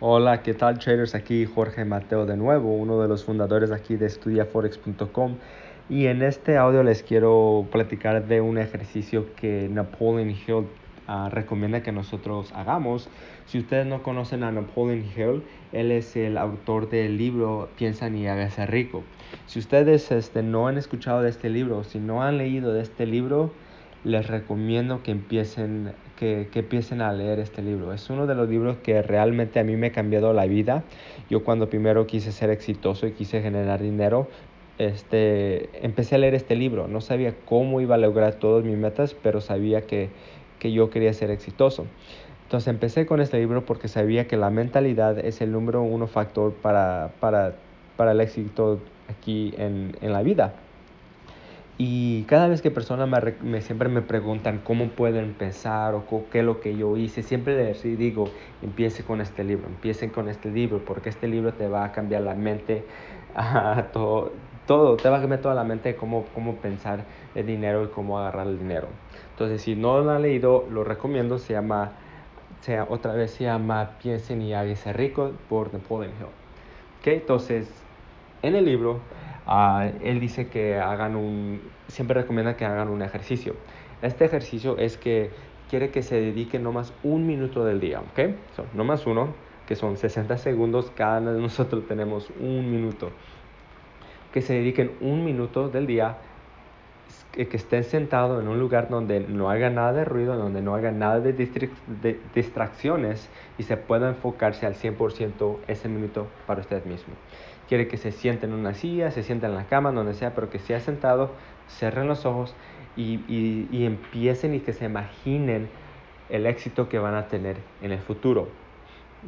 Hola, ¿qué tal traders? Aquí Jorge Mateo de nuevo, uno de los fundadores aquí de estudiaforex.com y en este audio les quiero platicar de un ejercicio que Napoleon Hill uh, recomienda que nosotros hagamos. Si ustedes no conocen a Napoleon Hill, él es el autor del libro Piensan y hágase rico. Si ustedes este, no han escuchado de este libro, si no han leído de este libro, les recomiendo que empiecen, que, que, empiecen a leer este libro. Es uno de los libros que realmente a mí me ha cambiado la vida. Yo cuando primero quise ser exitoso y quise generar dinero, este, empecé a leer este libro. No sabía cómo iba a lograr todas mis metas, pero sabía que, que yo quería ser exitoso. Entonces empecé con este libro porque sabía que la mentalidad es el número uno factor para, para, para el éxito aquí en, en la vida. Y cada vez que personas me, me, siempre me preguntan cómo puedo empezar o qué es lo que yo hice, siempre les digo, empiece con este libro, empiecen con este libro, porque este libro te va a cambiar la mente, a todo, todo, te va a cambiar toda la mente cómo, cómo pensar el dinero y cómo agarrar el dinero. Entonces, si no lo han leído, lo recomiendo, se llama, otra vez se llama Piensen y hágase rico por Napoleon Hill. ¿Okay? Entonces, en el libro Uh, él dice que hagan un, siempre recomienda que hagan un ejercicio. Este ejercicio es que quiere que se dedique no más un minuto del día, ¿ok? So, no más uno, que son 60 segundos, cada uno de nosotros tenemos un minuto. Que se dediquen un minuto del día, que, que estén sentados en un lugar donde no haga nada de ruido, donde no haga nada de, de distracciones y se pueda enfocarse al 100% ese minuto para usted mismo quiere que se siente en una silla, se siente en la cama, donde sea, pero que sea sentado, cierren los ojos y, y, y, empiecen y que se imaginen el éxito que van a tener en el futuro.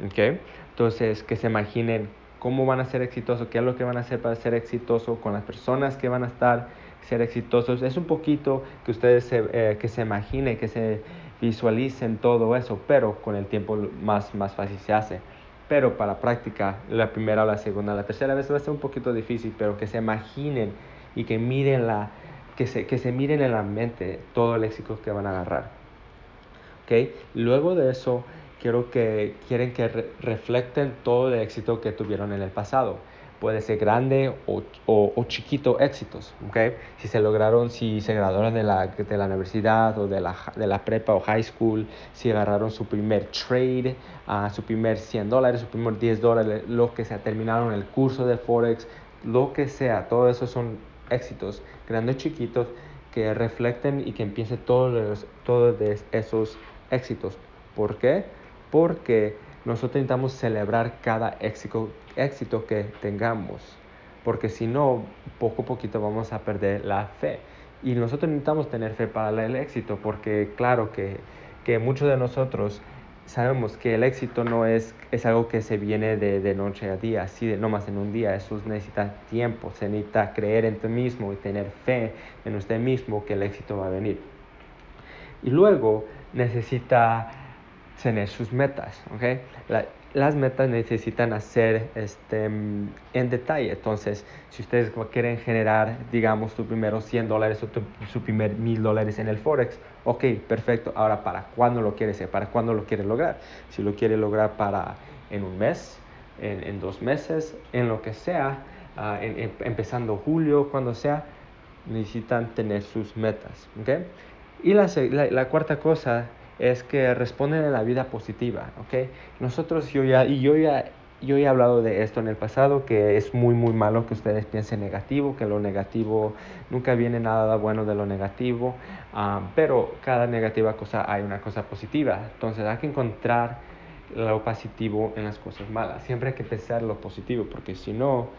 ¿Okay? Entonces, que se imaginen cómo van a ser exitosos, qué es lo que van a hacer para ser exitosos, con las personas que van a estar, ser exitosos. Es un poquito que ustedes se, eh, que se imaginen, que se visualicen todo eso, pero con el tiempo más, más fácil se hace pero para práctica, la primera la segunda, la tercera vez va a ser un poquito difícil, pero que se imaginen y que miren, la, que se, que se miren en la mente todo el éxito que van a agarrar. ¿Okay? Luego de eso, quiero que quieren que re reflecten todo el éxito que tuvieron en el pasado puede ser grande o, o, chiquito éxitos. Si se lograron, si se graduaron de la, de la universidad o de la, de la prepa o high school, si agarraron su primer trade, uh, su primer 100 dólares, su primer 10 dólares, lo que sea, terminaron el curso de Forex, lo que sea, todo eso son éxitos, grandes chiquitos, que reflecten y que empiecen todos, todos esos éxitos. ¿Por qué? Porque nosotros intentamos celebrar cada éxito, éxito que tengamos, porque si no, poco a poquito vamos a perder la fe. Y nosotros necesitamos tener fe para el éxito, porque claro que, que muchos de nosotros sabemos que el éxito no es, es algo que se viene de, de noche a día, así de nomás en un día, eso necesita tiempo, se necesita creer en ti mismo y tener fe en usted mismo que el éxito va a venir. Y luego necesita tener sus metas, ¿ok? La, las metas necesitan hacer este, en detalle. Entonces, si ustedes quieren generar, digamos, su primero 100 dólares o tu, su primer 1000 dólares en el Forex, ok, perfecto. Ahora, ¿para cuándo lo quiere hacer? ¿Para cuándo lo quiere lograr? Si lo quiere lograr para en un mes, en, en dos meses, en lo que sea, uh, en, en, empezando julio, cuando sea, necesitan tener sus metas, ¿ok? Y la, la, la cuarta cosa es que responden en la vida positiva, ¿ok? Nosotros, yo ya, y yo ya, yo he hablado de esto en el pasado, que es muy, muy malo que ustedes piensen negativo, que lo negativo, nunca viene nada bueno de lo negativo, um, pero cada negativa cosa hay una cosa positiva, entonces hay que encontrar lo positivo en las cosas malas, siempre hay que pensar lo positivo, porque si no,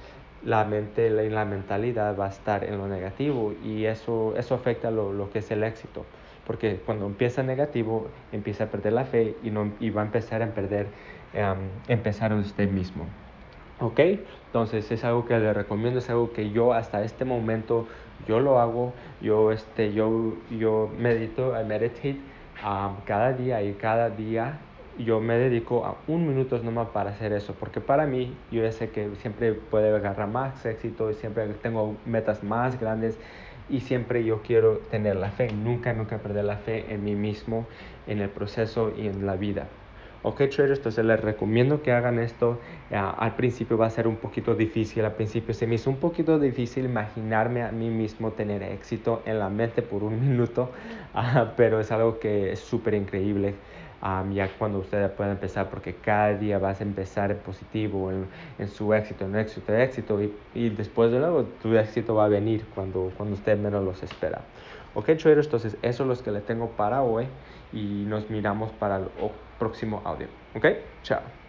la mente la mentalidad va a estar en lo negativo y eso, eso afecta lo, lo que es el éxito porque cuando empieza negativo empieza a perder la fe y, no, y va a empezar a perder, um, empezar usted mismo. ¿Ok? Entonces es algo que le recomiendo, es algo que yo hasta este momento yo lo hago, yo, este, yo, yo medito, I meditate um, cada día y cada día yo me dedico a un minuto nomás para hacer eso, porque para mí yo ya sé que siempre puede agarrar más éxito y siempre tengo metas más grandes y siempre yo quiero tener la fe, nunca, nunca perder la fe en mí mismo, en el proceso y en la vida. Ok traders, entonces les recomiendo que hagan esto. al principio va a ser un poquito difícil, al principio se me hizo un poquito difícil imaginarme a mí mismo tener éxito en la mente por un minuto, pero es algo que es súper increíble. Ya cuando ustedes pueden empezar, porque cada día vas a empezar en positivo, en, su éxito, en éxito, en éxito, y, después de luego tu éxito va a venir cuando, cuando usted menos los espera. Ok, traders, entonces eso es lo que le tengo para hoy y nos miramos para el próximo audio. Ok, chao.